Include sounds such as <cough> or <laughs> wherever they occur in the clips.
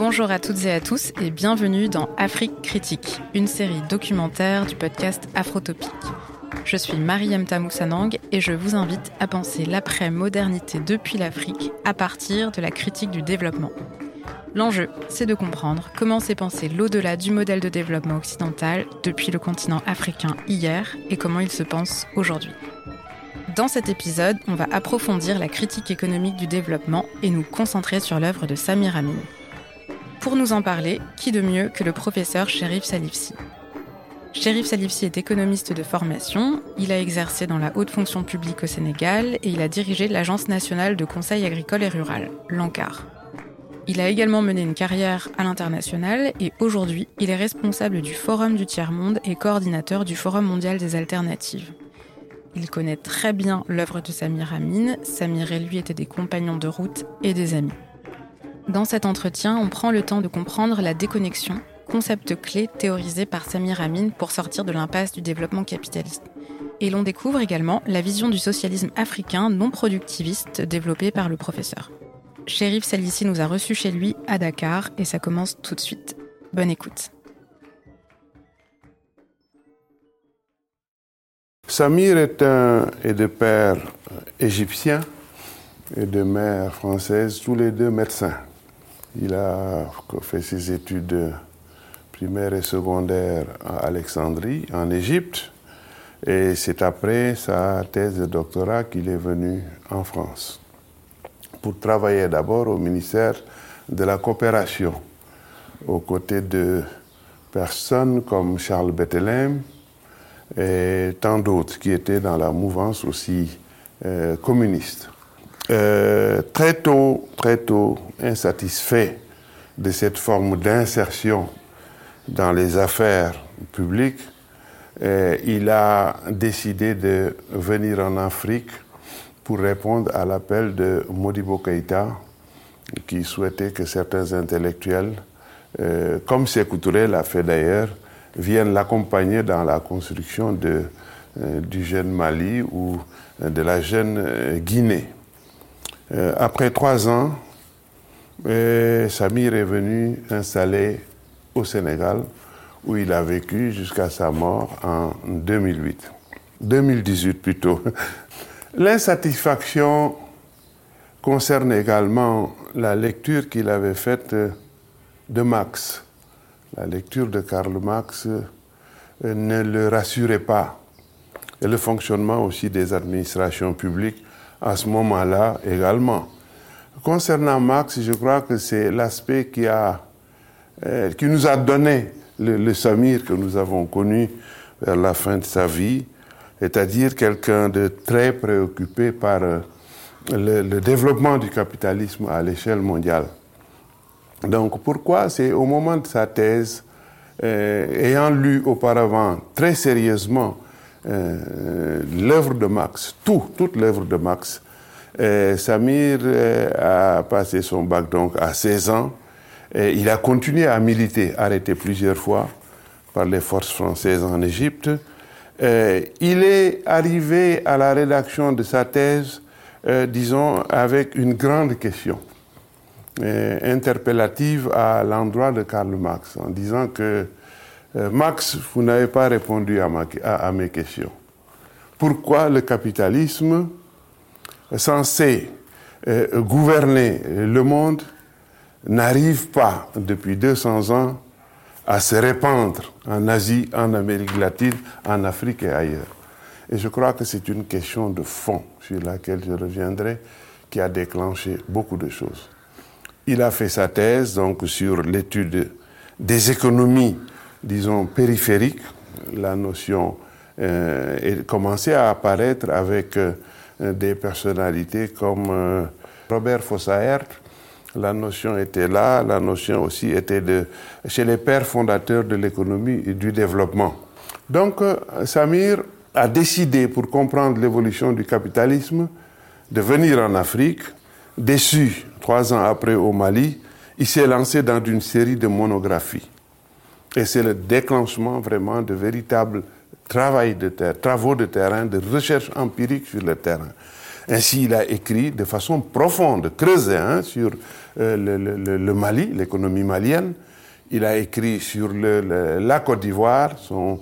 Bonjour à toutes et à tous et bienvenue dans Afrique Critique, une série documentaire du podcast Afrotopique. Je suis Mariam Tamoussanang et je vous invite à penser l'après-modernité depuis l'Afrique à partir de la critique du développement. L'enjeu, c'est de comprendre comment s'est pensé l'au-delà du modèle de développement occidental depuis le continent africain hier et comment il se pense aujourd'hui. Dans cet épisode, on va approfondir la critique économique du développement et nous concentrer sur l'œuvre de Samir Amin. Pour nous en parler, qui de mieux que le professeur Sherif Salifsi? Sherif Salifsi est économiste de formation, il a exercé dans la haute fonction publique au Sénégal et il a dirigé l'Agence nationale de conseil agricole et rural, l'ANCAR. Il a également mené une carrière à l'international et aujourd'hui, il est responsable du Forum du Tiers-Monde et coordinateur du Forum mondial des alternatives. Il connaît très bien l'œuvre de Samir Amin. Samir et lui étaient des compagnons de route et des amis. Dans cet entretien, on prend le temps de comprendre la déconnexion, concept clé théorisé par Samir Amin pour sortir de l'impasse du développement capitaliste. Et l'on découvre également la vision du socialisme africain non productiviste développée par le professeur. Shérif Salissi nous a reçus chez lui à Dakar et ça commence tout de suite. Bonne écoute. Samir est, un, est de père égyptien et de mère française, tous les deux médecins. Il a fait ses études primaires et secondaires à Alexandrie, en Égypte, et c'est après sa thèse de doctorat qu'il est venu en France pour travailler d'abord au ministère de la coopération, aux côtés de personnes comme Charles Bettelheim et tant d'autres qui étaient dans la mouvance aussi euh, communiste. Euh, très tôt, très tôt, insatisfait de cette forme d'insertion dans les affaires publiques, euh, il a décidé de venir en Afrique pour répondre à l'appel de Modibo Keïta, qui souhaitait que certains intellectuels, euh, comme Sékou Touré l'a fait d'ailleurs, viennent l'accompagner dans la construction du jeune Mali ou de la jeune Guinée. Après trois ans, Samir est venu s'installer au Sénégal, où il a vécu jusqu'à sa mort en 2008. 2018 plutôt. <laughs> L'insatisfaction concerne également la lecture qu'il avait faite de Marx. La lecture de Karl Marx euh, ne le rassurait pas. Et le fonctionnement aussi des administrations publiques à ce moment-là également. Concernant Marx, je crois que c'est l'aspect qui, euh, qui nous a donné le, le Samir que nous avons connu vers la fin de sa vie, c'est-à-dire quelqu'un de très préoccupé par euh, le, développement du capitalisme à l'échelle mondiale. Donc pourquoi C'est au moment de sa thèse, euh, ayant lu auparavant très sérieusement euh, l'œuvre de Marx, tout, toute l'œuvre de Marx, Samir a passé son bac donc à 16 ans. Il a continué à militer, arrêté plusieurs fois par les forces françaises en Égypte. Euh, il est arrivé à la rédaction de sa thèse, euh, disons, avec une grande question euh, interpellative à l'endroit de Karl Marx, en disant que Marx, vous n'avez pas répondu à, à, mes questions. Pourquoi le capitalisme, censé gouverner le monde, n'arrive pas depuis 200 ans à se répandre en Asie, en Amérique latine, en Afrique et ailleurs? Et je crois que c'est une question de fond sur laquelle je reviendrai qui a déclenché beaucoup de choses. Il a fait sa thèse donc sur l'étude des économies, disons, périphériques. La notion euh, commencé à apparaître avec euh, des personnalités comme euh, Robert Fossaert, la notion était là, la notion aussi était de, chez les pères fondateurs de l'économie et du développement. Donc, Samir a décidé, pour comprendre l'évolution du capitalisme, de venir en Afrique. Déçu, trois ans après au Mali, il s'est lancé dans une série de monographies. Et c'est le déclenchement vraiment de véritables travaux de terrain, de recherche empirique sur le terrain. Ainsi, il a écrit de façon profonde, creusée, hein, sur le, le, Mali, l'économie malienne. Il a écrit sur la Côte d'Ivoire. Son,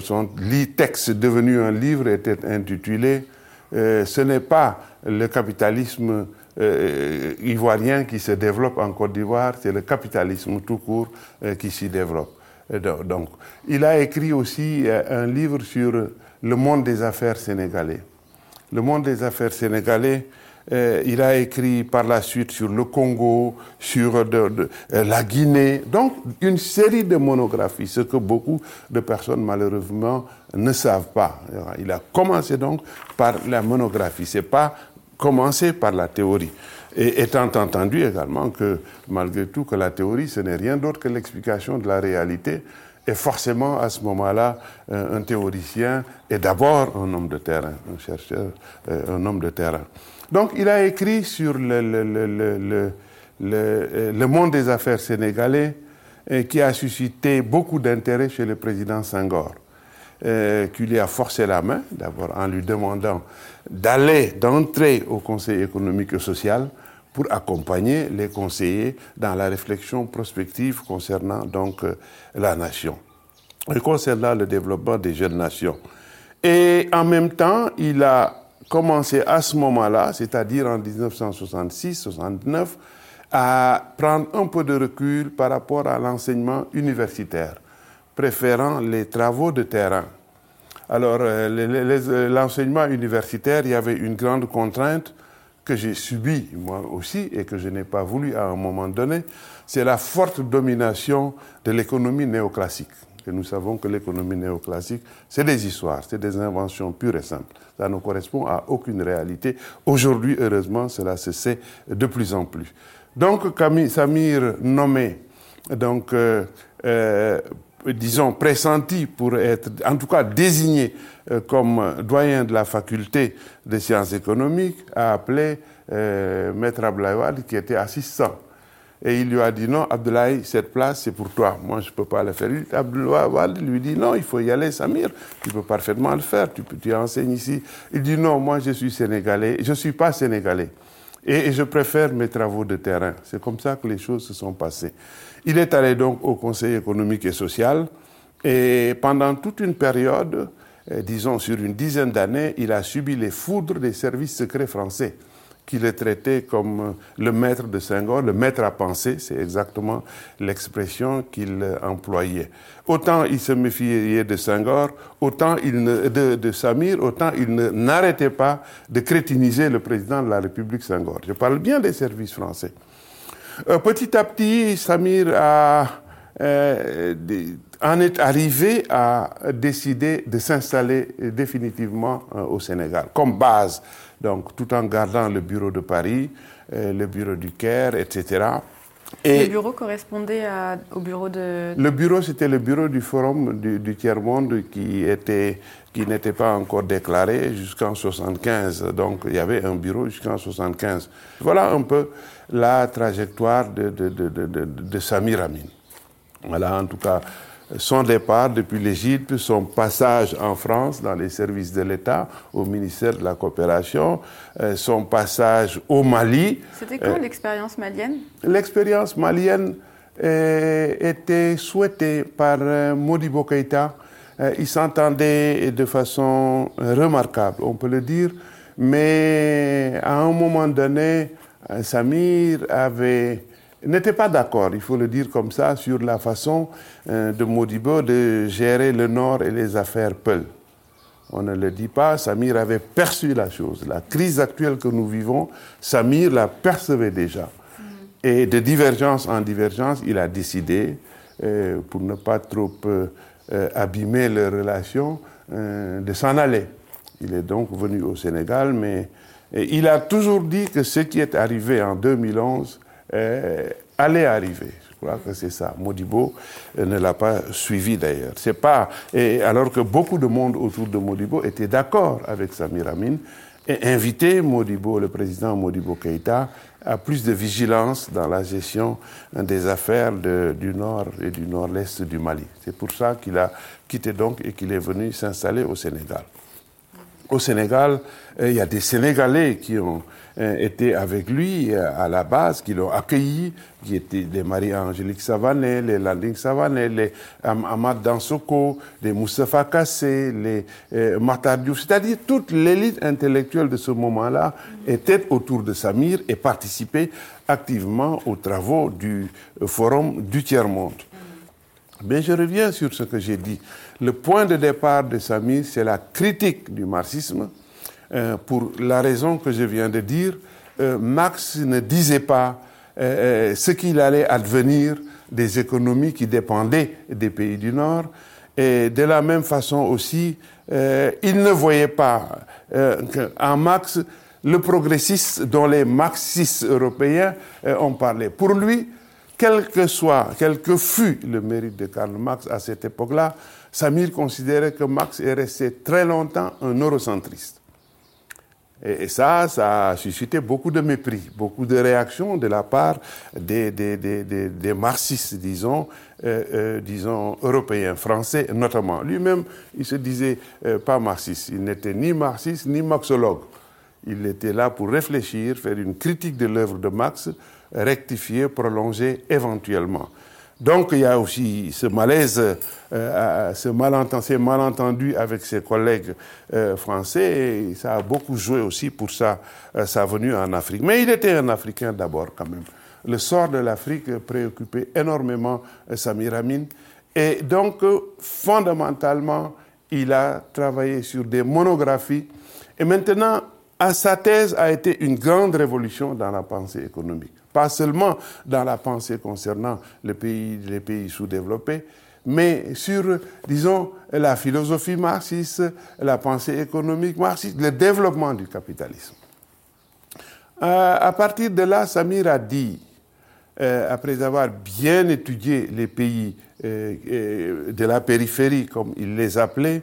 son texte devenu un livre était intitulé Ce n'est pas le capitalisme euh, ivoirien qui se développe en Côte d'Ivoire, c'est le capitalisme tout court euh, qui s'y développe. Donc, il a écrit aussi euh, un livre sur le monde des affaires sénégalais. Le monde des affaires sénégalais, il a écrit par la suite sur le Congo, sur la Guinée, donc une série de monographies, ce que beaucoup de personnes malheureusement ne savent pas. Il a commencé donc par la monographie. C'est pas commencer par la théorie. Et étant entendu également que, malgré tout, que la théorie, ce n'est rien d'autre que l'explication de la réalité, et forcément, à ce moment-là, un théoricien est d'abord un homme de terrain, un chercheur, euh, un homme de terrain. Donc, il a écrit sur le, le monde des affaires sénégalais, qui a suscité beaucoup d'intérêt chez le président Senghor. Euh, qui lui a forcé la main, d'abord en lui demandant d'aller, d'entrer au Conseil économique et social pour accompagner les conseillers dans la réflexion prospective concernant donc euh, la nation et concernant le développement des jeunes nations. Et en même temps, il a commencé à ce moment-là, c'est-à-dire en 1966-69, à prendre un peu de recul par rapport à l'enseignement universitaire préférant les travaux de terrain. Alors, euh, euh, l'enseignement universitaire, il y avait une grande contrainte que j'ai subie moi aussi et que je n'ai pas voulu à un moment donné, c'est la forte domination de l'économie néoclassique. Et nous savons que l'économie néoclassique, c'est des histoires, c'est des inventions pures et simples. Ça ne correspond à aucune réalité. Aujourd'hui, heureusement, cela se sait de plus en plus. Donc, Camille, Samir nommé donc, euh, disons, pressenti pour être, en tout cas désigné euh, comme doyen de la faculté des sciences économiques, a appelé euh, Maître Abdoulaye qui était assistant. Et il lui a dit non, Abdoulaye, cette place, c'est pour toi. Moi, je ne peux pas le faire. Abdoulaye lui dit non, il faut y aller, Samir. Tu peux parfaitement le faire. Tu, tu enseignes ici. Il dit non, moi, je suis sénégalais. Je ne suis pas sénégalais. Et, et je préfère mes travaux de terrain. C'est comme ça que les choses se sont passées. Il est allé donc au Conseil économique et social et pendant toute une période, eh, disons sur une dizaine d'années, il a subi les foudres des services secrets français qui le traitaient comme le maître de Senghor, le maître à penser, c'est exactement l'expression qu'il employait. Autant il se méfiait de Senghor, autant il de Samir, autant il n'arrêtait pas de crétiniser le président de la République Senghor. Je parle bien des services français. Euh, petit à petit, Samir euh, en est arrivé à décider de s'installer définitivement euh, au Sénégal, comme base, donc tout en gardant le bureau de Paris, le bureau du Caire, etc. Et le bureau correspondait au bureau de... Le bureau, c'était le bureau du Forum du, Tiers-Monde qui était qui n'était pas encore déclaré jusqu'en 75. Donc il y avait un bureau jusqu'en 75. Voilà un peu la trajectoire de, de, de, de, Samir Amin. Voilà en tout cas son départ depuis l'Égypte, son passage en France dans les services de l'État, au ministère de la Coopération, euh, son passage au Mali. C'était quoi euh, l'expérience malienne? L'expérience malienne euh, était souhaitée par Modibo Keïta. il s'entendait de façon remarquable, on peut le dire, mais à un moment donné, Samir avait n'était pas d'accord, il faut le dire comme ça, sur la façon euh, de Modibo de gérer le Nord et les affaires Peul. On ne le dit pas, Samir avait perçu la chose. La crise actuelle que nous vivons, Samir la percevait déjà. Mm. Et de divergence en divergence, il a décidé, euh, pour ne pas trop euh, abîmer les relations, de s'en aller. Il est donc venu au Sénégal, mais il a toujours dit que ce qui est arrivé en 2011 euh, allait arriver. Je crois que c'est ça. Modibo euh, ne l'a pas suivi d'ailleurs. C'est pas et alors que beaucoup de monde autour de Modibo était d'accord avec Samir Amin et invitait Modibo, le président Modibo Keïta, à plus de vigilance dans la gestion des affaires du nord et du nord-est du Mali. C'est pour ça qu'il a quitté donc et qu'il est venu s'installer au Sénégal. Au Sénégal, il y a des Sénégalais qui ont étaient avec lui euh, à la base, qui l'ont accueilli, qui étaient les Marie-Angélique Savanet, les Landing Savanet, les Ahmad Dansoko, les Moustapha Kassé, les euh, c'est-à-dire toute l'élite intellectuelle de ce moment-là était autour de Samir et participait activement aux travaux du euh, Forum du Tiers-Monde. Mais je reviens sur ce que j'ai dit. Le point de départ de Samir, c'est la critique du marxisme, euh, pour la raison que je viens de dire, euh, Marx ne disait pas euh, ce qu'il allait advenir des économies qui dépendaient des pays du Nord. Et de la même façon aussi, il ne voyait pas en Marx le progressiste dont les marxistes européens ont parlé. Pour lui, quel que soit, quel que fût le mérite de Karl Marx à cette époque-là, Samir considérait que Marx est resté très longtemps un eurocentriste. Et, ça, ça a suscité beaucoup de mépris, beaucoup de réactions de la part des, des, des, des marxistes, disons, euh, euh, disons, européens, français notamment. Lui-même, il se disait euh, pas marxiste. Il n'était ni marxiste ni marxologue. Il était là pour réfléchir, faire une critique de l'œuvre de Marx, rectifier, prolonger éventuellement. Donc il y a aussi ce malaise, euh, euh, ce malentendu, avec ses collègues euh, français, et ça a beaucoup joué aussi pour sa, sa venue en Afrique. Mais il était un Africain d'abord quand même. Le sort de l'Afrique préoccupait énormément Samir Amin. Et donc, fondamentalement, il a travaillé sur des monographies. Et maintenant, sa thèse a été une grande révolution dans la pensée économique pas seulement dans la pensée concernant les pays, les pays sous-développés, mais sur, disons, la philosophie marxiste, la pensée économique marxiste, le développement du capitalisme. Euh, à partir de là, Samir a dit, euh, après avoir bien étudié les pays euh, de la périphérie, comme il les appelait,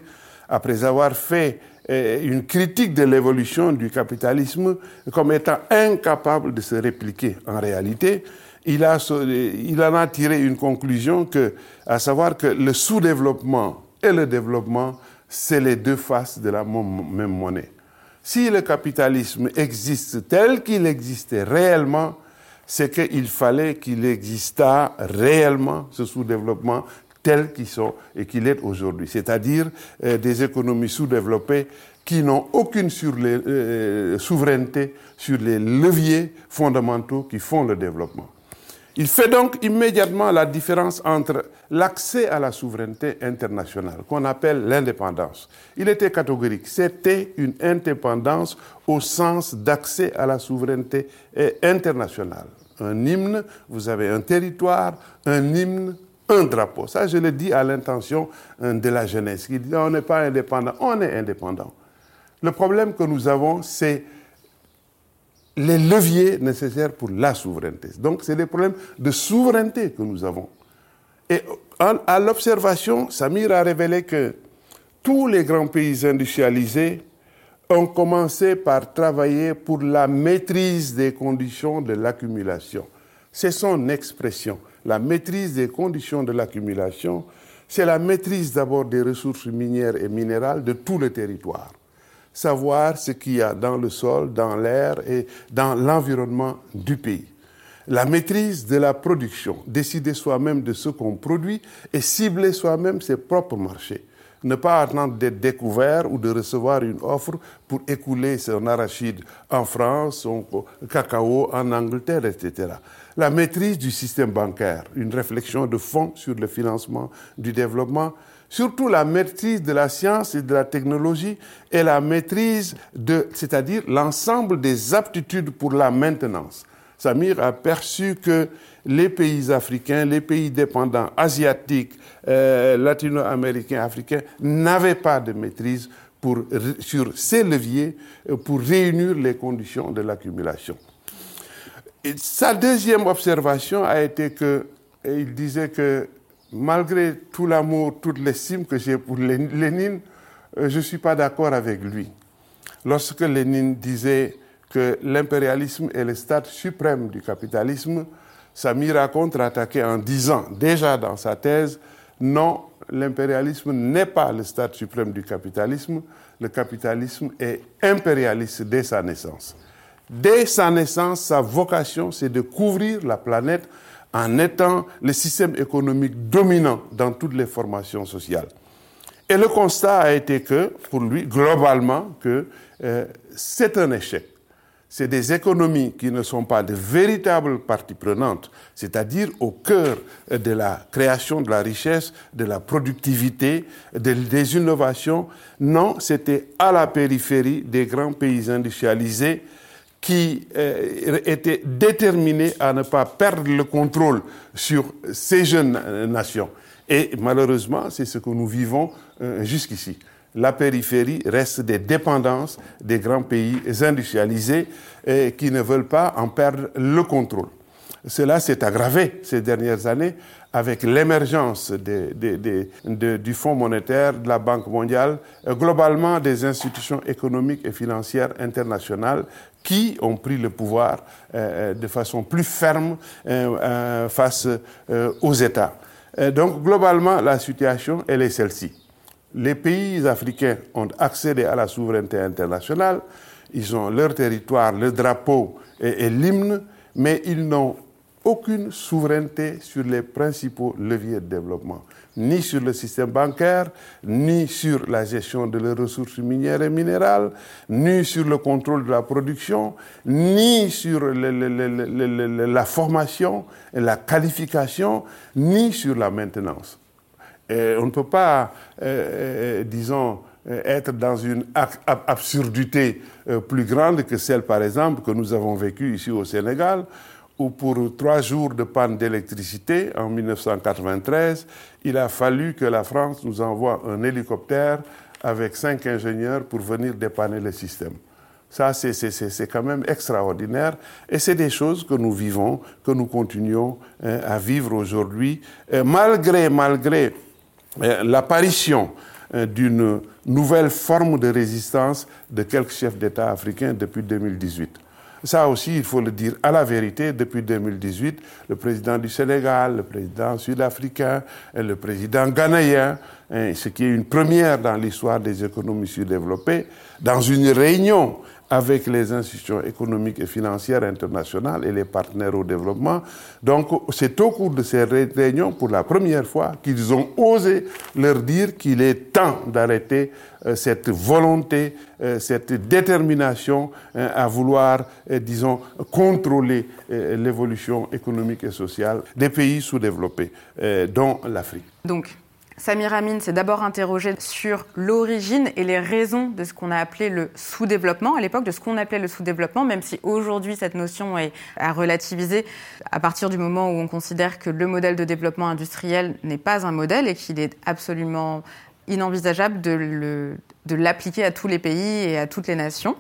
après avoir fait une critique de l'évolution du capitalisme comme étant incapable de se répliquer. En réalité, il, a, en a tiré une conclusion que, à savoir que le sous-développement et le développement, c'est les deux faces de la même monnaie. Si le capitalisme existe tel qu'il existait réellement, c'est qu'il fallait qu'il existât réellement, ce sous-développement, tels qu'ils sont et qu'il est aujourd'hui, c'est-à-dire euh, des économies sous-développées qui n'ont aucune les, euh, souveraineté sur les leviers fondamentaux qui font le développement. Il fait donc immédiatement la différence entre l'accès à la souveraineté internationale, qu'on appelle l'indépendance. Il était catégorique, c'était une indépendance au sens d'accès à la souveraineté euh, internationale. Un hymne, vous avez un territoire, un hymne, un drapeau. Ça, je le dis à l'intention euh, de la jeunesse qui dit on n'est pas indépendant, on est indépendant. Le problème que nous avons, c'est les leviers nécessaires pour la souveraineté. Donc, c'est des problèmes de souveraineté que nous avons. Et à l'observation, Samir a révélé que tous les grands pays industrialisés ont commencé par travailler pour la maîtrise des conditions de l'accumulation. C'est son expression la maîtrise des conditions de l'accumulation, c'est la maîtrise d'abord des ressources minières et minérales de tout le territoire. Savoir ce qu'il y a dans le sol, dans l'air et dans l'environnement du pays. La maîtrise de la production, décider soi-même de ce qu'on produit et cibler soi-même ses propres marchés ne pas attendre d'être découvert ou de recevoir une offre pour écouler son arachide en France, son cacao en Angleterre, etc. La maîtrise du système bancaire, une réflexion de fond sur le financement du développement, surtout la maîtrise de la science et de la technologie et la maîtrise de, c'est-à-dire l'ensemble des aptitudes pour la maintenance. Samir a perçu que les pays africains, les pays dépendants asiatiques, euh, latino-américains, africains n'avaient pas de maîtrise sur ces leviers pour réunir les conditions de l'accumulation. Sa deuxième observation a été que disait que malgré tout l'amour, toute l'estime que j'ai pour Lénine, euh, je ne suis pas d'accord avec lui. Lorsque Lénine disait que l'impérialisme est le stade suprême du capitalisme, Samir a contre-attaqué en disant, déjà dans sa thèse, non, l'impérialisme n'est pas le stade suprême du capitalisme. Le capitalisme est impérialiste dès sa naissance. Dès sa naissance, sa vocation, c'est de couvrir la planète en étant le système économique dominant dans toutes les formations sociales. Et le constat a été que, pour lui, globalement, que euh, c'est un échec. C'est des économies qui ne sont pas de véritables parties prenantes, c'est-à-dire au cœur de la création de la richesse, de la productivité, des innovations. Non, c'était à la périphérie des grands pays industrialisés qui euh, étaient déterminés à ne pas perdre le contrôle sur ces jeunes nations. Et malheureusement, c'est ce que nous vivons euh, jusqu'ici. La périphérie reste des dépendances des grands pays industrialisés et qui ne veulent pas en perdre le contrôle. Cela s'est aggravé ces dernières années avec l'émergence du Fonds monétaire, de la Banque mondiale, euh, globalement des institutions économiques et financières internationales qui ont pris le pouvoir euh, de façon plus ferme face aux États. Euh, donc, globalement, la situation, elle est celle-ci. Les pays africains ont accédé à la souveraineté internationale, ils ont leur territoire, le drapeau et l'hymne, mais ils n'ont aucune souveraineté sur les principaux leviers de développement ni sur le système bancaire, ni sur la gestion de leurs ressources minières et minérales, ni sur le contrôle de la production, ni sur la formation et la qualification, ni sur la maintenance. on ne peut pas, euh, euh, disons, être dans une absurdité euh, plus grande que celle, par exemple, que nous avons vécue ici au Sénégal, où pour trois jours de panne d'électricité en 1993, il a fallu que la France nous envoie un hélicoptère avec cinq ingénieurs pour venir dépanner le système. Ça, c'est quand même extraordinaire. Et c'est des choses que nous vivons, que nous continuons hein, à vivre aujourd'hui, malgré, malgré euh, l'apparition euh, d'une nouvelle forme de résistance de quelques chefs d'État africains depuis 2018. Ça aussi, il faut le dire à la vérité, depuis 2018, le président du Sénégal, le président sud-africain, et le président ghanéen, hein, ce qui est une première dans l'histoire des économies sous-développées, dans une réunion avec les institutions économiques et financières internationales et les partenaires au développement. Donc, c'est au cours de ces réunions, pour la première fois, qu'ils ont osé leur dire qu'il est temps d'arrêter euh, cette volonté, euh, cette détermination hein, à vouloir, euh, disons, contrôler l'évolution économique et sociale des pays sous-développés, dont l'Afrique. Donc, Samir Amin s'est d'abord interrogé sur l'origine et les raisons de ce qu'on a appelé le sous-développement, à l'époque de ce qu'on appelait le sous-développement, même si aujourd'hui cette notion est à relativiser à partir du moment où on considère que le modèle de développement industriel n'est pas un modèle et qu'il est absolument inenvisageable de l'appliquer à tous les pays et à toutes les nations.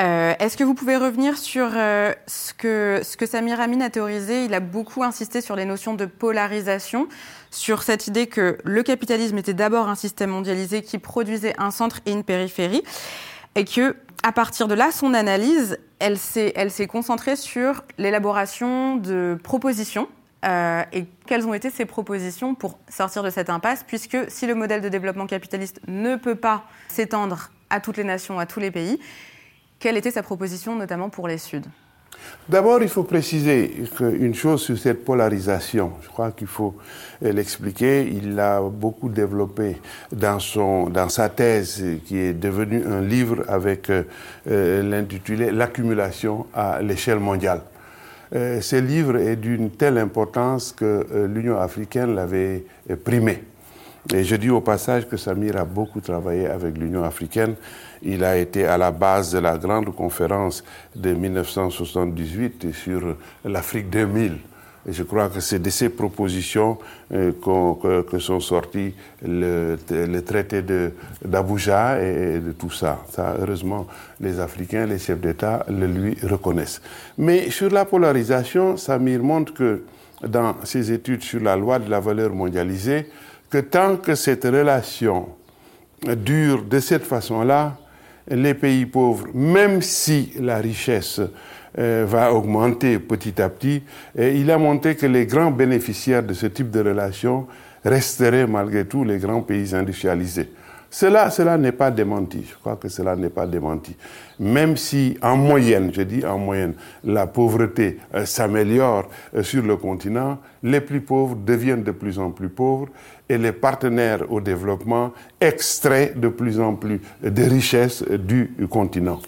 Euh, est-ce que vous pouvez revenir sur euh, ce, que, Samir Amin a théorisé? Il a beaucoup insisté sur les notions de polarisation, sur cette idée que le capitalisme était d'abord un système mondialisé qui produisait un centre et une périphérie, et que à partir de là, son analyse, elle s'est, elle s'est concentrée sur l'élaboration de propositions. Euh, et quelles ont été ces propositions pour sortir de cette impasse, puisque si le modèle de développement capitaliste ne peut pas s'étendre à toutes les nations, à tous les pays, quelle était sa proposition, notamment pour les Suds? D'abord, il faut préciser une chose sur cette polarisation. Je crois qu'il faut l'expliquer. Il l'a beaucoup développé dans, son, dans sa thèse, qui est devenue un livre avec euh, l'intitulé L'accumulation à l'échelle mondiale. Euh, ce livre est d'une telle importance que euh, l'Union africaine l'avait primé. Et je dis au passage que Samir a beaucoup travaillé avec l'Union africaine. Il a été à la base de la grande conférence de 1978 sur l'Afrique 2000. Et je crois que c'est de ces propositions euh, que, sont sortis le, le traité d'Abuja et, de tout ça. ça. Heureusement, les Africains, les chefs d'État le lui reconnaissent. Mais sur la polarisation, Samir montre que dans ses études sur la loi de la valeur mondialisée, que tant que cette relation dure de cette façon-là, les pays pauvres, même si la richesse euh, va augmenter petit à petit. Et il a montré que les grands bénéficiaires de ce type de relations resteraient malgré tout les grands pays industrialisés. Cela, cela n'est pas démenti. Je crois que cela n'est pas démenti. Même si, en moyenne, je dis en moyenne, la pauvreté euh, s'améliore euh, sur le continent, les plus pauvres deviennent de plus en plus pauvres et les partenaires au développement extraient de plus en plus de richesses du continent.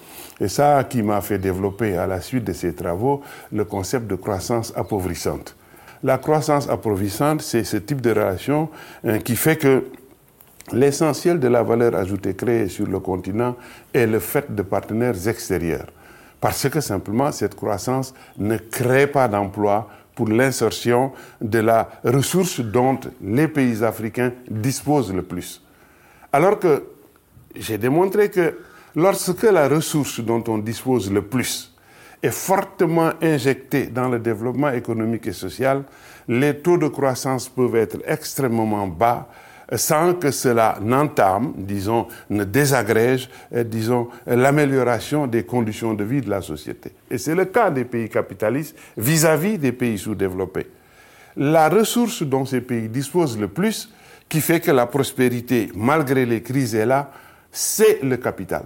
Et ça qui m'a fait développer à la suite de ces travaux le concept de croissance appauvrissante. La croissance appauvrissante, c'est ce type de relation hein, qui fait que l'essentiel de la valeur ajoutée créée sur le continent est le fait de partenaires extérieurs. Parce que simplement, cette croissance ne crée pas d'emplois pour l'insertion de la ressource dont les pays africains disposent le plus. Alors que j'ai démontré que lorsque la ressource dont on dispose le plus est fortement injectée dans le développement économique et social, les taux de croissance peuvent être extrêmement bas sans que cela n'entame, disons, ne désagrège, euh, disons, l'amélioration des conditions de vie de la société. Et c'est le cas des pays capitalistes vis-à-vis des pays sous-développés. La ressource dont ces pays disposent le plus, qui fait que la prospérité, malgré les crises, est là, c'est le capital.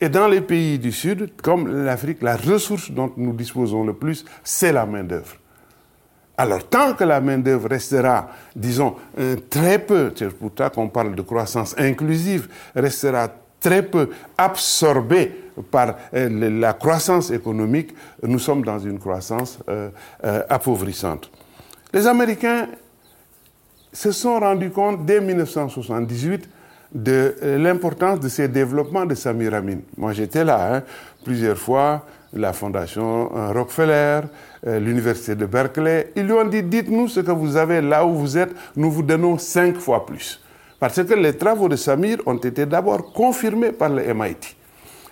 Et dans les pays du Sud, comme l'Afrique, la ressource dont nous disposons le plus, c'est la main-d'œuvre. Alors, tant que la main-d'œuvre restera, disons, euh, très peu, c'est pour ça qu'on parle de croissance inclusive, restera très peu absorbée par euh, la croissance économique, nous sommes dans une croissance euh, appauvrissante. Les Américains se sont rendus compte dès 1978 de l'importance de ces développements de Samir Amin. Moi, j'étais là hein, plusieurs fois la fondation euh, Rockefeller, euh, l'université de Berkeley. Ils lui ont dit, dites-nous ce que vous avez là où vous êtes, nous vous donnons cinq fois plus. Parce que les travaux de Samir ont été d'abord confirmés par le MIT,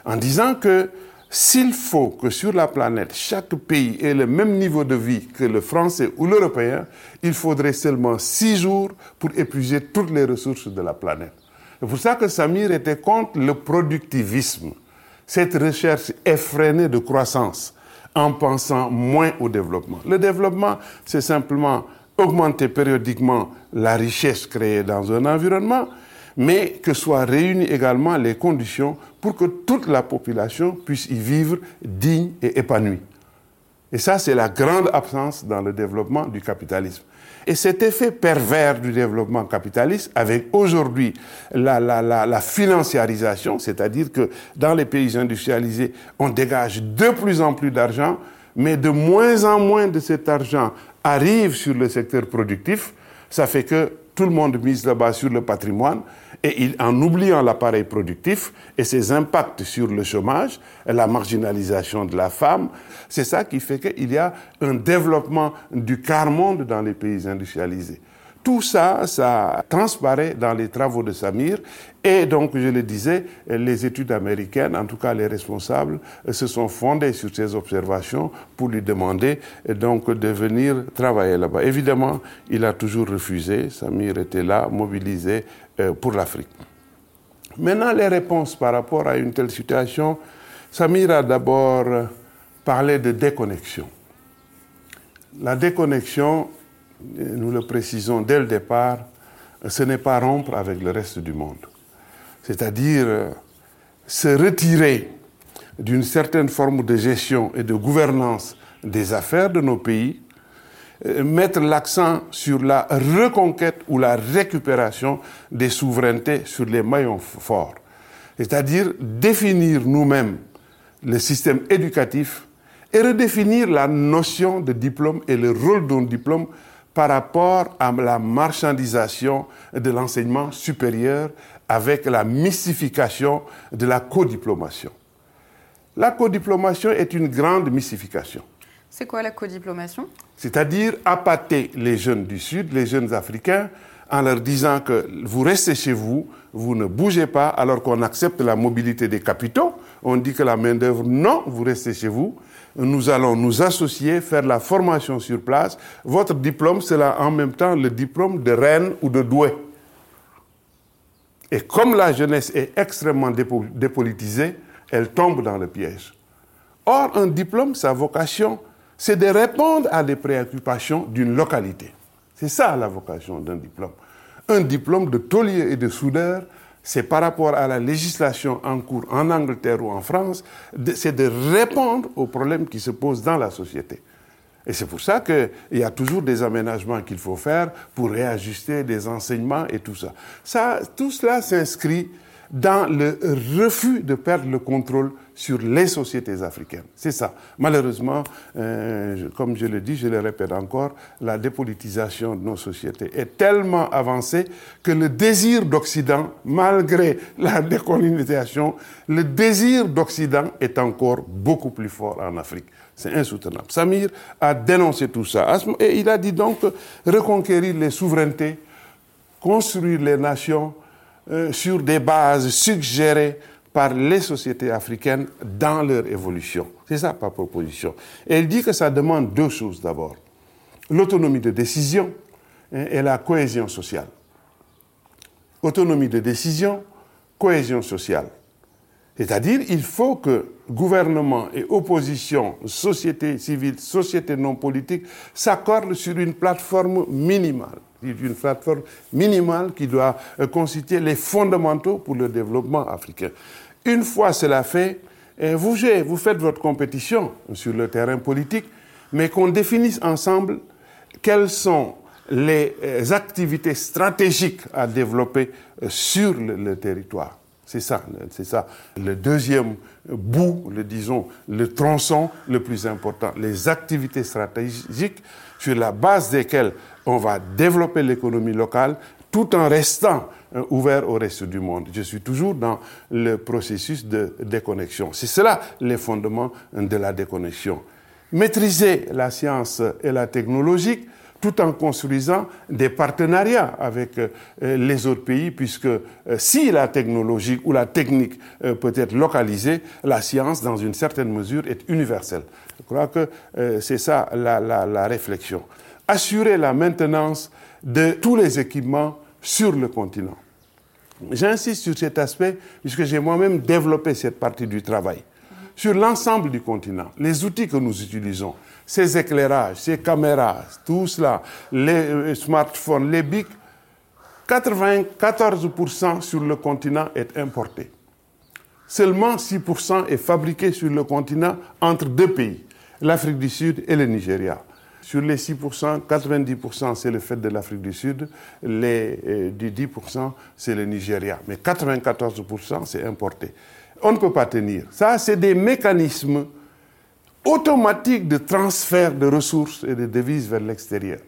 en disant que s'il faut que sur la planète, chaque pays ait le même niveau de vie que le français ou l'européen, il faudrait seulement six jours pour épuiser toutes les ressources de la planète. C'est pour ça que Samir était contre le productivisme cette recherche effrénée de croissance en pensant moins au développement. Le développement, c'est simplement augmenter périodiquement la richesse créée dans un environnement, mais que soient réunies également les conditions pour que toute la population puisse y vivre digne et épanouie. Et ça, c'est la grande absence dans le développement du capitalisme. Et cet effet pervers du développement capitaliste, avec aujourd'hui la, la, la, la, financiarisation, c'est-à-dire que dans les pays industrialisés, on dégage de plus en plus d'argent, mais de moins en moins de cet argent arrive sur le secteur productif, ça fait que tout le monde mise là-bas sur le patrimoine, et en oubliant l'appareil productif et ses impacts sur le chômage, la marginalisation de la femme, c'est ça qui fait qu'il y a un développement du quart-monde dans les pays industrialisés. Tout ça, ça transparaît dans les travaux de Samir. Et donc, je le disais, les études américaines, en tout cas les responsables, se sont fondés sur ces observations pour lui demander donc de venir travailler là-bas. Évidemment, il a toujours refusé. Samir était là, mobilisé pour l'Afrique. Maintenant, les réponses par rapport à une telle situation, Samir a d'abord parlé de déconnexion. La déconnexion, nous le précisons dès le départ, ce n'est pas rompre avec le reste du monde. C'est-à-dire euh, se retirer d'une certaine forme de gestion et de gouvernance des affaires de nos pays euh, mettre l'accent sur la reconquête ou la récupération des souverainetés sur les maillons forts. C'est-à-dire définir nous-mêmes le système éducatif et redéfinir la notion de diplôme et le rôle d'un diplôme par rapport à la marchandisation de l'enseignement supérieur avec la mystification de la codiplomation. La codiplomation est une grande mystification. C'est quoi la codiplomation? C'est-à-dire appâter les jeunes du Sud, les jeunes africains, en leur disant que vous restez chez vous, vous ne bougez pas, alors qu'on accepte la mobilité des capitaux. On dit que la main-d'œuvre, non, vous restez chez vous. Nous allons nous associer, faire la formation sur place. Votre diplôme, c'est en même temps le diplôme de reine ou de doué. Et comme la jeunesse est extrêmement dépolitisée, elle tombe dans le piège. Or, un diplôme, sa vocation, c'est de répondre à des préoccupations d'une localité. C'est ça la vocation d'un diplôme. Un diplôme de taulier et de soudeur, c'est par rapport à la législation en cours en Angleterre ou en France, c'est de répondre aux problèmes qui se posent dans la société. Et c'est pour ça qu'il y a toujours des aménagements qu'il faut faire pour réajuster des enseignements et tout ça. ça tout cela s'inscrit dans le refus de perdre le contrôle sur les sociétés africaines. C'est ça. Malheureusement, euh, comme je le dis, je le répète encore, la dépolitisation de nos sociétés est tellement avancée que le désir d'Occident, malgré la <laughs> décolonisation, le désir d'Occident est encore beaucoup plus fort en Afrique. C'est insoutenable. Samir a dénoncé tout ça. Et il a dit donc reconquérir les souverainetés, construire les nations euh, sur des bases suggérées par les sociétés africaines dans leur évolution. C'est ça ma proposition. Il dit que ça demande deux choses d'abord. L'autonomie de décision hein, et la cohésion sociale. Autonomie de décision, cohésion sociale. C'est-à-dire, il faut que gouvernement et opposition, société civile, société non politique s'accordent sur une plateforme minimale. Une plateforme minimale qui doit euh, constituer les fondamentaux pour le développement africain. Une fois cela fait, eh, vous, vous faites votre compétition sur le terrain politique, mais qu'on définisse ensemble quelles sont les euh, activités stratégiques à développer euh, sur le, territoire. C'est ça, c'est ça. Le deuxième bout, le disons, le tronçon le plus important, les activités stratégiques sur la base desquelles on va développer l'économie locale tout en restant euh, ouvert au reste du monde. Je suis toujours dans le processus de déconnexion. C'est cela les fondements de la déconnexion. Maîtriser la science et la technologie tout en construisant des partenariats avec euh, les autres pays, puisque euh, si la technologie ou la technique peut être localisée, la science, dans une certaine mesure, est universelle. Je crois que c'est ça la, la réflexion. Assurer la maintenance de tous les équipements sur le continent. J'insiste sur cet aspect puisque j'ai moi-même développé cette partie du travail. Sur l'ensemble du continent, les outils que nous utilisons, ces éclairages, ces caméras, tout cela, les euh, smartphones, les BIC, 94% sur le continent est importé. Seulement 6% est fabriqué sur le continent entre deux pays, l'Afrique du Sud et le Nigeria. Sur les 6%, 90% c'est le fait de l'Afrique du Sud, les euh, 10% c'est le Nigeria. Mais 94% c'est importé. On ne peut pas tenir. Ça, c'est des mécanismes automatiques de transfert de ressources et de devises vers l'extérieur.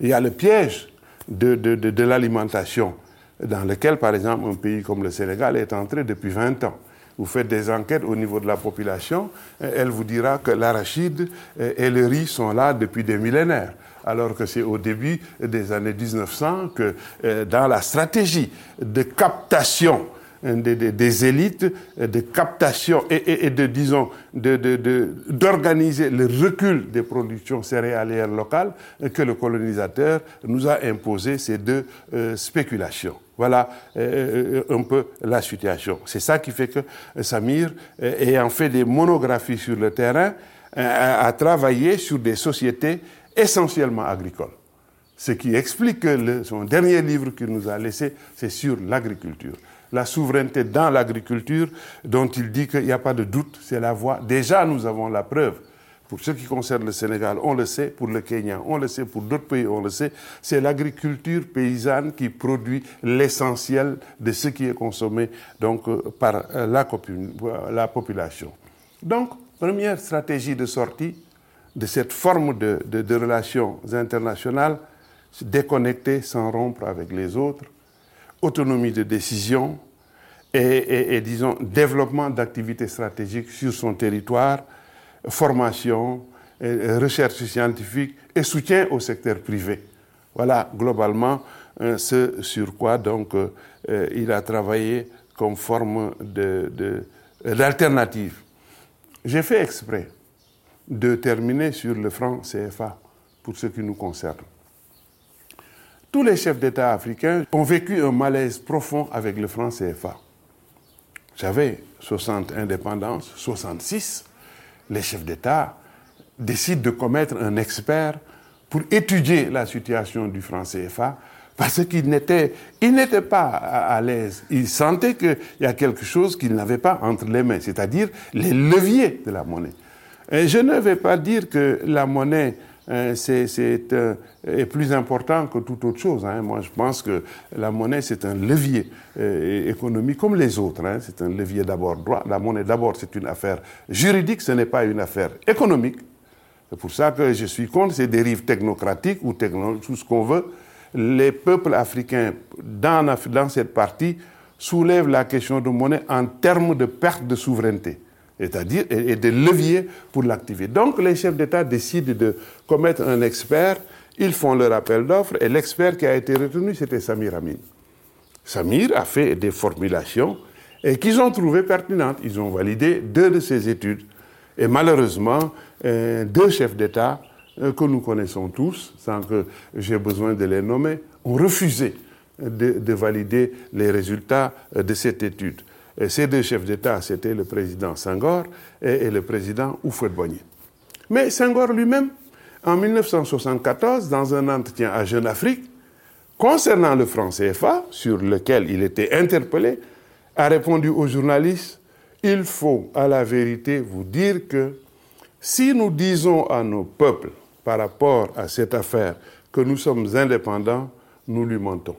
Il y a le piège de, de, de, de l'alimentation, dans lequel, par exemple, un pays comme le Sénégal est entré depuis 20 ans vous faites des enquêtes au niveau de la population, elle vous dira que l'arachide et le riz sont là depuis des millénaires. Alors que c'est au début des années 1900 que euh, dans la stratégie de captation des, élites, de captation et, de, disons, d'organiser le recul des productions céréalières locales que le colonisateur nous a imposé ces deux euh, spéculations. Voilà euh, euh, un peu la situation. C'est ça qui fait que Samir, ayant fait des monographies sur le terrain, a travaillé sur des sociétés essentiellement agricoles. Ce qui explique que son dernier livre qu'il nous a laissé, c'est sur l'agriculture la souveraineté dans l'agriculture, dont il dit qu'il n'y a pas de doute, c'est la voie. Déjà, nous avons la preuve. Pour ce qui concerne le Sénégal, on le sait, pour le Kenya, on le sait, pour d'autres pays, on le sait, c'est l'agriculture paysanne qui produit l'essentiel de ce qui est consommé donc, euh, par euh, la, la population. Donc, première stratégie de sortie de cette forme de, de relations internationales, déconnecter sans rompre avec les autres, autonomie de décision et, disons, développement d'activités stratégiques sur son territoire, formation, recherche scientifique et soutien au secteur privé. Voilà globalement euh, ce sur quoi euh, il a travaillé comme forme d'alternative. De, J'ai fait exprès de terminer sur le franc CFA pour ce qui nous concerne. Tous les chefs d'État africains ont vécu un malaise profond avec le franc CFA. J'avais 60 indépendances, 66. les chefs d'État décident de commettre un expert pour étudier la situation du franc CFA parce qu'il n'était pas à, l'aise. Il sentait qu'il y a quelque chose qu'il n'avait pas entre les mains, c'est-à-dire les leviers de la monnaie. Et je ne vais pas dire que la monnaie euh, c'est, euh, plus important que toute autre chose. Hein. Moi, je pense que la monnaie, c'est un levier euh, économique comme les autres. Hein. C'est un levier d'abord droit. La monnaie, d'abord, c'est une affaire juridique, ce n'est pas une affaire économique. C'est pour ça que je suis contre ces dérives technocratiques ou technologiques, tout ce qu'on veut. Les peuples africains, dans, dans cette partie, soulèvent la question de monnaie en termes de perte de souveraineté c'est-à-dire et, des leviers pour l'activer. Donc les chefs d'État décident de commettre un expert, ils font leur appel d'offres et l'expert qui a été retenu, c'était Samir Amin. Samir a fait des formulations et qu'ils ont trouvées pertinentes. Ils ont validé deux de ses études. Et malheureusement, euh, deux chefs d'État euh, que nous connaissons tous, sans que j'ai besoin de les nommer, ont refusé de, de valider les résultats euh, de cette étude. Ces deux chefs d'État, c'était le président Senghor et, le président Houphouët-Boigny. Mais Senghor lui-même, en 1974, dans un entretien à Jeune Afrique, concernant le franc CFA, sur lequel il était interpellé, a répondu aux journalistes Il faut à la vérité vous dire que si nous disons à nos peuples par rapport à cette affaire que nous sommes indépendants, nous lui mentons.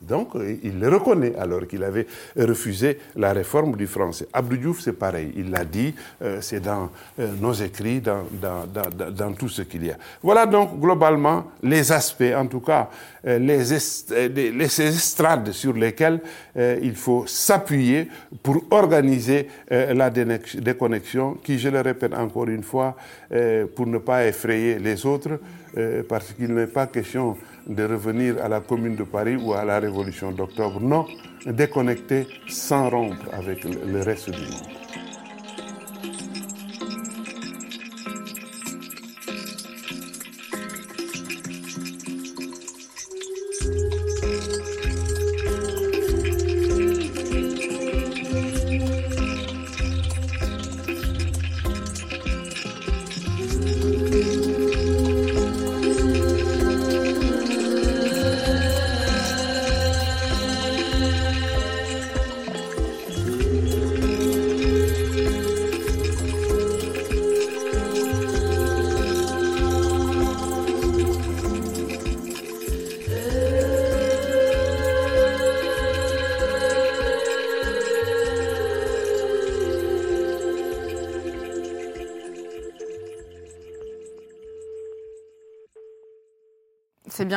Donc, il le reconnaît alors qu'il avait refusé la réforme du français. Abdou Diouf, c'est pareil. Il l'a dit, euh, c'est dans euh, nos écrits, dans, tout ce qu'il y a. Voilà donc globalement les aspects, en tout cas, euh, les, les, estrades sur lesquelles il faut s'appuyer pour organiser la déconnexion qui, je le répète encore une fois, pour ne pas effrayer les autres, parce qu'il n'est pas question de revenir à la Commune de Paris ou à la Révolution d'octobre. Non, déconnecter sans rompre avec le reste du monde.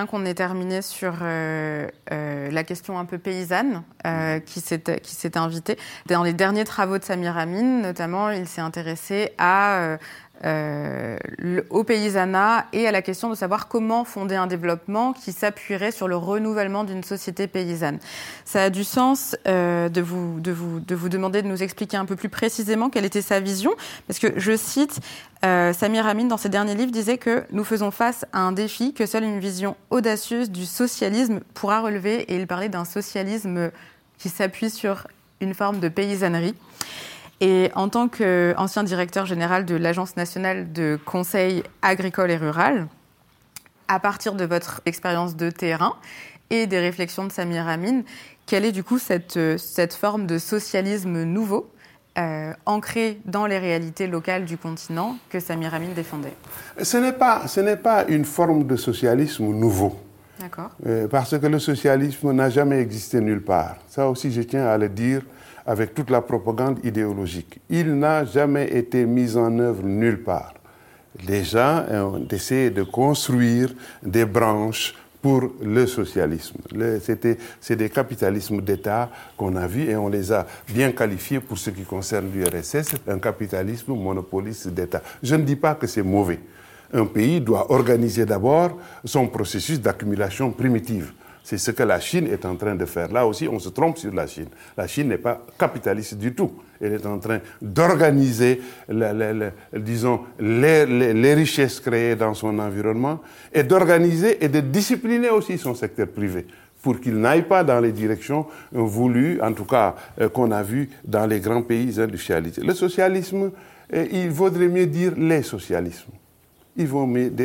Bien qu'on ait terminé sur euh, euh, la question un peu paysanne euh, qui s'est invitée. Dans les derniers travaux de Samir Amin, notamment, il s'est intéressé à euh, au paysanat et à la question de savoir comment fonder un développement qui s'appuierait sur le renouvellement d'une société paysanne. Ça a du sens euh, de, vous, de, vous, de vous demander de nous expliquer un peu plus précisément quelle était sa vision, parce que je cite euh, Samir Amin dans ses derniers livres disait que nous faisons face à un défi que seule une vision audacieuse du socialisme pourra relever, et il parlait d'un socialisme qui s'appuie sur une forme de paysannerie. Et en tant qu'ancien directeur général de l'Agence nationale de conseil agricole et rural, à partir de votre expérience de terrain et des réflexions de Samir Amin, quelle est du coup cette, cette forme de socialisme nouveau euh, ancré dans les réalités locales du continent que Samir Amin défendait? Ce n'est pas, ce pas une forme de socialisme nouveau. D'accord. Euh, parce que le socialisme n'a jamais existé nulle part. Ça aussi, je tiens à le dire avec toute la propagande idéologique. Il n'a jamais été mis en œuvre nulle part. Les gens ont essayé de construire des branches pour le socialisme. C'est des capitalismes d'État qu'on a vus et on les a bien qualifiés pour ce qui concerne l'URSS, un capitalisme monopoliste d'État. Je ne dis pas que c'est mauvais. Un pays doit organiser d'abord son processus d'accumulation primitive. C'est ce que la Chine est en train de faire. Là aussi, on se trompe sur la Chine. La Chine n'est pas capitaliste du tout. Elle est en train d'organiser, disons, les, richesses créées dans son environnement et d'organiser et de discipliner aussi son secteur privé pour qu'il n'aille pas dans les directions voulues, en tout cas qu'on a vues dans les grands pays industrialisés. Le socialisme, il vaudrait mieux dire les socialismes.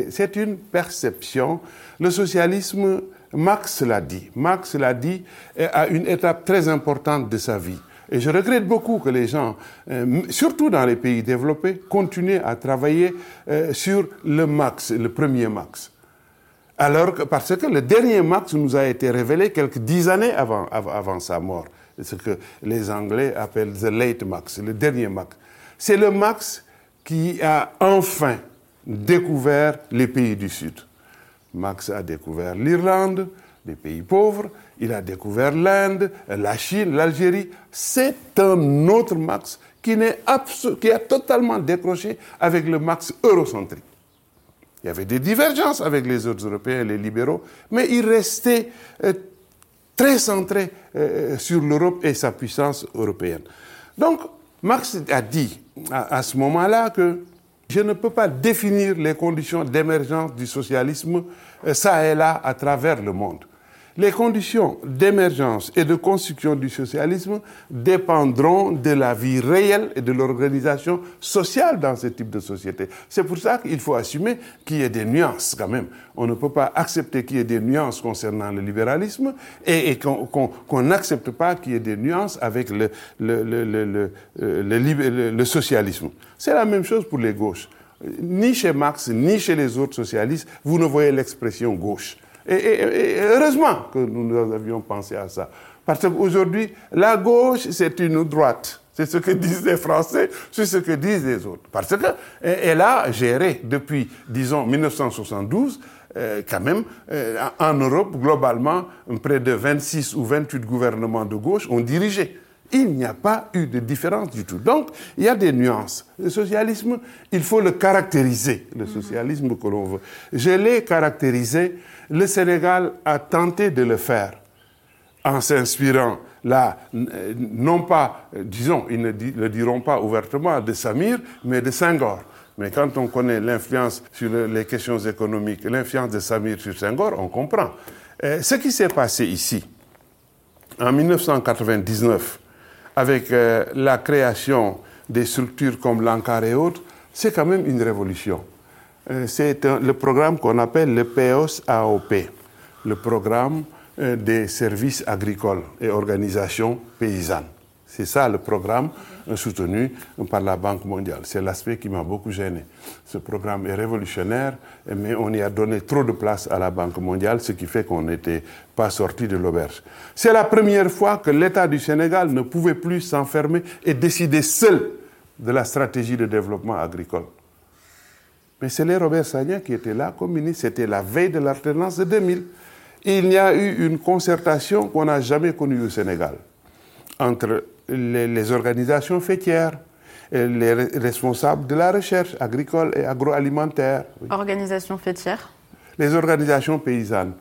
C'est une perception. Le socialisme, Marx l'a dit. Marx l'a dit à une étape très importante de sa vie. Et je regrette beaucoup que les gens, euh, surtout dans les pays développés, continuent à travailler euh, sur le Marx, le premier Marx. Alors que, parce que le dernier Marx nous a été révélé quelques dix années avant, avant sa mort. Ce que les Anglais appellent the late Marx, le dernier Marx. C'est le Marx qui a enfin découvert les pays du Sud. Marx a découvert l'Irlande, les pays pauvres, il a découvert l'Inde, la Chine, l'Algérie. C'est un autre Marx qui, qui a totalement décroché avec le Marx eurocentrique. Il y avait des divergences avec les autres Européens, les libéraux, mais il restait euh, très centré euh, sur l'Europe et sa puissance européenne. Donc, Marx a dit à ce moment-là que je ne peux pas définir les conditions d'émergence du socialisme euh, ça et là à travers le monde. Les conditions d'émergence et de construction du socialisme dépendront de la vie réelle et de l'organisation sociale dans ce type de société. C'est pour ça qu'il faut assumer qu'il y ait des nuances quand même. On ne peut pas accepter qu'il y ait des nuances concernant le libéralisme et, qu'on n'accepte pas qu'il y ait des nuances avec le, le, le, le socialisme. C'est la même chose pour les gauches. Ni chez Marx, ni chez les autres socialistes, vous ne voyez l'expression gauche. Et, heureusement que nous avions pensé à ça. Parce qu'aujourd'hui, la gauche, c'est une droite. C'est ce que disent les Français, c'est ce que disent les autres. Parce qu'elle a géré depuis, disons, 1972, euh, quand même, euh, en Europe, globalement, près de 26 ou 28 gouvernements de gauche ont dirigé. Il n'y a pas eu de différence du tout. Donc, il y a des nuances. Le socialisme, il faut le caractériser, le socialisme que l'on veut. Je l'ai caractérisé le Sénégal a tenté de le faire en s'inspirant là, non pas, disons, ils ne le diront pas ouvertement de Samir, mais de Senghor. Mais quand on connaît l'influence sur les questions économiques, l'influence de Samir sur Senghor, on comprend. Euh, ce qui s'est passé ici, en 1999, avec euh, la création des structures comme l'ANCAR et autres, c'est quand même une révolution. Euh, c'est le programme qu'on appelle le PEOS AOP, le programme euh, des services agricoles et organisations paysannes. C'est ça le programme soutenu par la Banque mondiale. C'est l'aspect qui m'a beaucoup gêné. Ce programme est révolutionnaire, mais on y a donné trop de place à la Banque mondiale, ce qui fait qu'on n'était pas sorti de l'auberge. C'est la première fois que l'État du Sénégal ne pouvait plus s'enfermer et décider seul de la stratégie de développement agricole. Mais c'est les Robert Sagna qui était là comme ministre. C'était la veille de l'alternance de 2000. il y a eu une concertation qu'on n'a jamais connue au Sénégal entre les, organisations fêtières, les responsables de la recherche agricole et agroalimentaire. Organisations fêtières Les organisations paysannes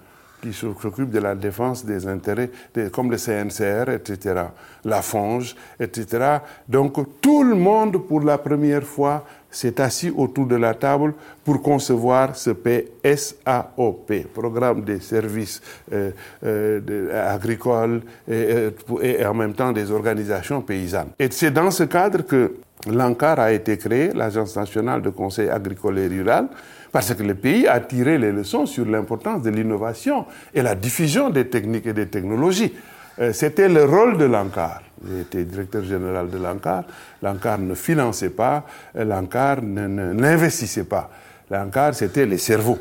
qui s'occupent de la défense des intérêts, comme le CNCR, etc., la FONGE, etc. Donc tout le monde, pour la première fois, s'est assis autour de la table pour concevoir ce PSAOP, Programme des services euh, euh, agricoles et, et, en même temps des organisations paysannes. Et c'est dans ce cadre que l'ANCAR a été créé, l'Agence nationale de conseil agricole et rural, parce que le pays a tiré les leçons sur l'importance de l'innovation et la diffusion des techniques et des technologies. Euh, c'était le rôle de l'ANCAR. J'étais directeur général de l'ANCAR. L'ANCAR ne finançait pas, l'ANCAR n'investissait pas. L'ANCAR, c'était les cerveaux.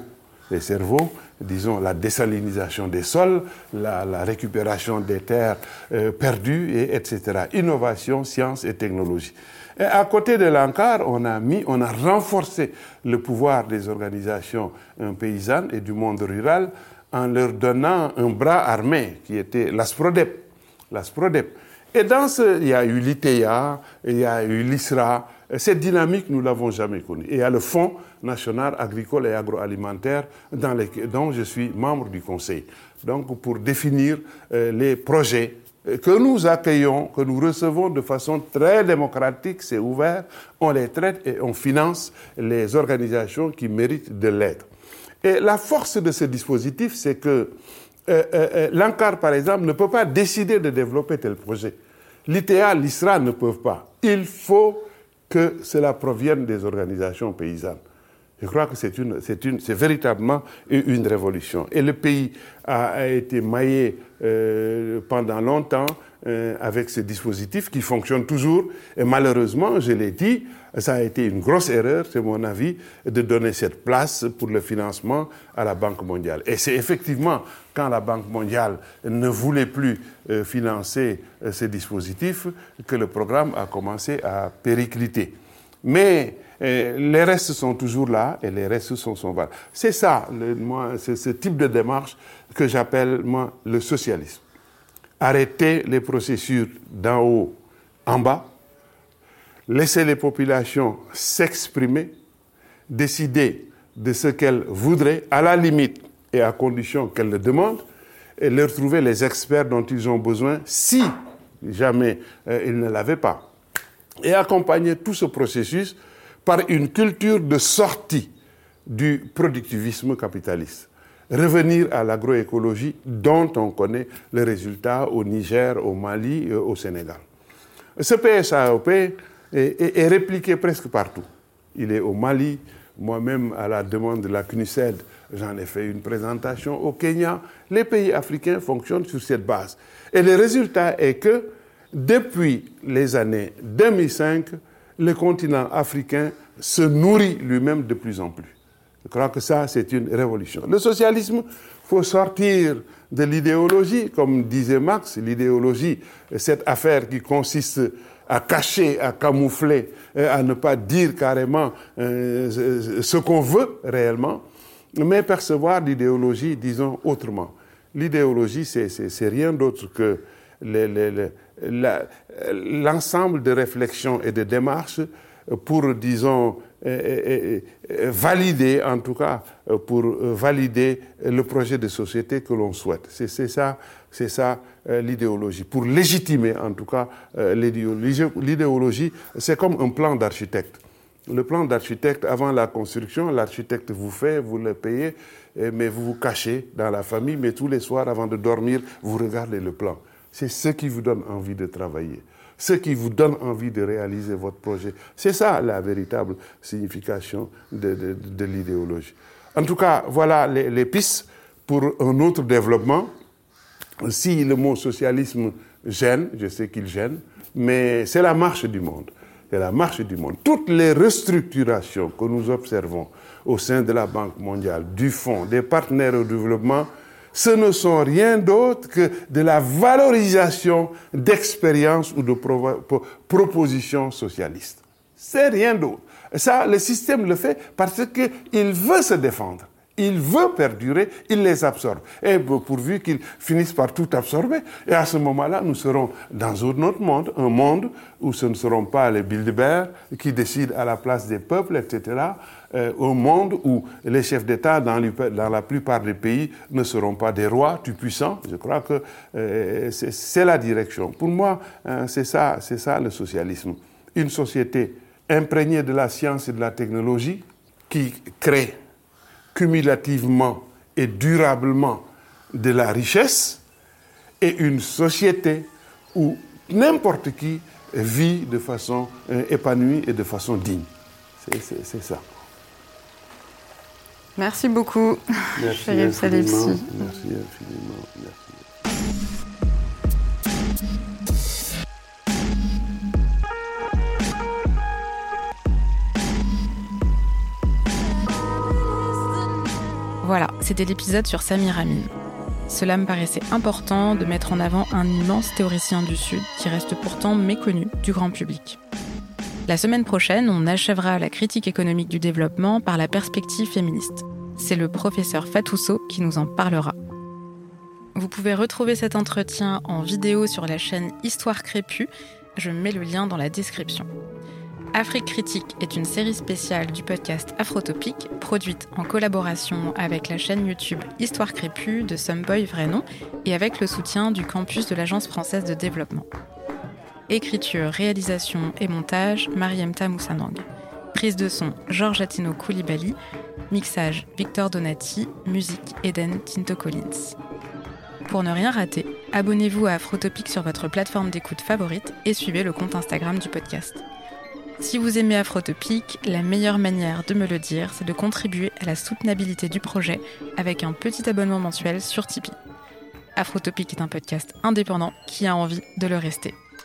Les cerveaux, disons, la désalinisation des sols, la, récupération des terres euh, perdues, et, etc. Innovation, science et technologie. À côté de l'ANCAR, on a mis, on a renforcé le pouvoir des organisations paysannes et du monde rural en leur donnant un bras armé qui était l'ASPRODEP. L'ASPRODEP. Et dans ce, il y a eu l'ITEA, il y a eu l'ISRA. Cette dynamique, nous l'avons jamais connue. Et il y a le Fonds national agricole et agroalimentaire dont je suis membre du conseil. Donc, pour définir euh, les projets que nous accueillons, que nous recevons de façon très démocratique, c'est ouvert, on les traite et on finance les organisations qui méritent de l'être. Et la force de ce dispositif, c'est que l'ANCAR, par exemple, ne peut pas décider de développer tel projet. L'ITA, l'ISRA ne peuvent pas. Il faut que cela provienne des organisations paysannes. Je crois que c'est c'est véritablement une révolution. Et le pays a, été maillé euh, pendant longtemps euh, avec ce dispositif qui fonctionne toujours. Et malheureusement, je l'ai dit, ça a été une grosse erreur, c'est mon avis, de donner cette place pour le financement à la Banque mondiale. Et c'est effectivement quand la Banque mondiale ne voulait plus euh, financer ces dispositifs que le programme a commencé à péricliter. Mais euh, les restes sont toujours là et les restes sont, valables. C'est ça, c'est ce type de démarche que j'appelle, moi, le socialisme. Arrêter les processus d'en haut en bas, laisser les populations s'exprimer, décider de ce qu'elles voudraient, à la limite et à condition qu'elles le demandent, et leur trouver les experts dont ils ont besoin si jamais euh, ils ne l'avaient pas. Et accompagner tout ce processus par une culture de sortie du productivisme capitaliste. Revenir à l'agroécologie dont on connaît les résultats au Niger, au Mali, euh, au Sénégal. Ce PSAOP est, est, répliqué presque partout. Il est au Mali, moi-même à la demande de la CNUSED, j'en ai fait une présentation au Kenya. Les pays africains fonctionnent sur cette base. Et le résultat est que depuis les années 2005, le continent africain se nourrit lui-même de plus en plus. Je crois que ça, c'est une révolution. Le socialisme, il faut sortir de l'idéologie, comme disait Marx, l'idéologie, cette affaire qui consiste à cacher, à camoufler, à ne pas dire carrément euh, ce qu'on veut réellement, mais percevoir l'idéologie, disons, autrement. L'idéologie, c'est rien d'autre que l'ensemble de réflexions et de démarches pour, disons, valider, en tout cas, pour valider le projet de société que l'on souhaite. C'est ça, c'est ça l'idéologie. Pour légitimer, en tout cas, l'idéologie, c'est comme un plan d'architecte. Le plan d'architecte, avant la construction, l'architecte vous fait, vous le payez, mais vous vous cachez dans la famille, mais tous les soirs, avant de dormir, vous regardez le plan. C'est ce qui vous donne envie de travailler, ce qui vous donne envie de réaliser votre projet. C'est ça la véritable signification de, l'idéologie. En tout cas, voilà les, les, pistes pour un autre développement. Si le mot socialisme gêne, je sais qu'il gêne, mais c'est la marche du monde. C'est la marche du monde. Toutes les restructurations que nous observons au sein de la Banque mondiale, du Fonds, des partenaires au développement, ce ne sont rien d'autre que de la valorisation d'expériences ou de propositions socialistes. C'est rien d'autre. Ça, le système le fait parce qu'il veut se défendre. Il veut perdurer, il les absorbe. Et pourvu qu'ils finissent par tout absorber, et à ce moment-là, nous serons dans un autre monde, un monde où ce ne seront pas les Bilderberg qui décident à la place des peuples, etc. Euh, un monde où les chefs d'État dans, la plupart des pays ne seront pas des rois tout puissants. Je crois que euh, c'est la direction. Pour moi, hein, c'est ça, c'est ça le socialisme. Une société imprégnée de la science et de la technologie qui crée cumulativement et durablement de la richesse et une société où n'importe qui vit de façon euh, épanouie et de façon digne. C'est ça. Merci beaucoup. Merci. Merci infiniment. Merci. Voilà, c'était l'épisode sur Samir Amin. Cela me paraissait important de mettre en avant un immense théoricien du Sud qui reste pourtant méconnu du grand public. La semaine prochaine, on achèvera la critique économique du développement par la perspective féministe. C'est le professeur Fatousso qui nous en parlera. Vous pouvez retrouver cet entretien en vidéo sur la chaîne Histoire Crépue. Je mets le lien dans la description. Afrique Critique est une série spéciale du podcast Afrotopique, produite en collaboration avec la chaîne YouTube Histoire Crépue de Someboy Vrai et avec le soutien du campus de l'Agence française de développement. Écriture, réalisation et montage, Mariemta Moussanang. Prise de son, Georges Atino Koulibaly. Mixage, Victor Donati. Musique, Eden Tinto Collins. Pour ne rien rater, abonnez-vous à Afrotopic sur votre plateforme d'écoute favorite et suivez le compte Instagram du podcast. Si vous aimez Afrotopic, la meilleure manière de me le dire, c'est de contribuer à la soutenabilité du projet avec un petit abonnement mensuel sur Tipeee. Afrotopic est un podcast indépendant qui a envie de le rester.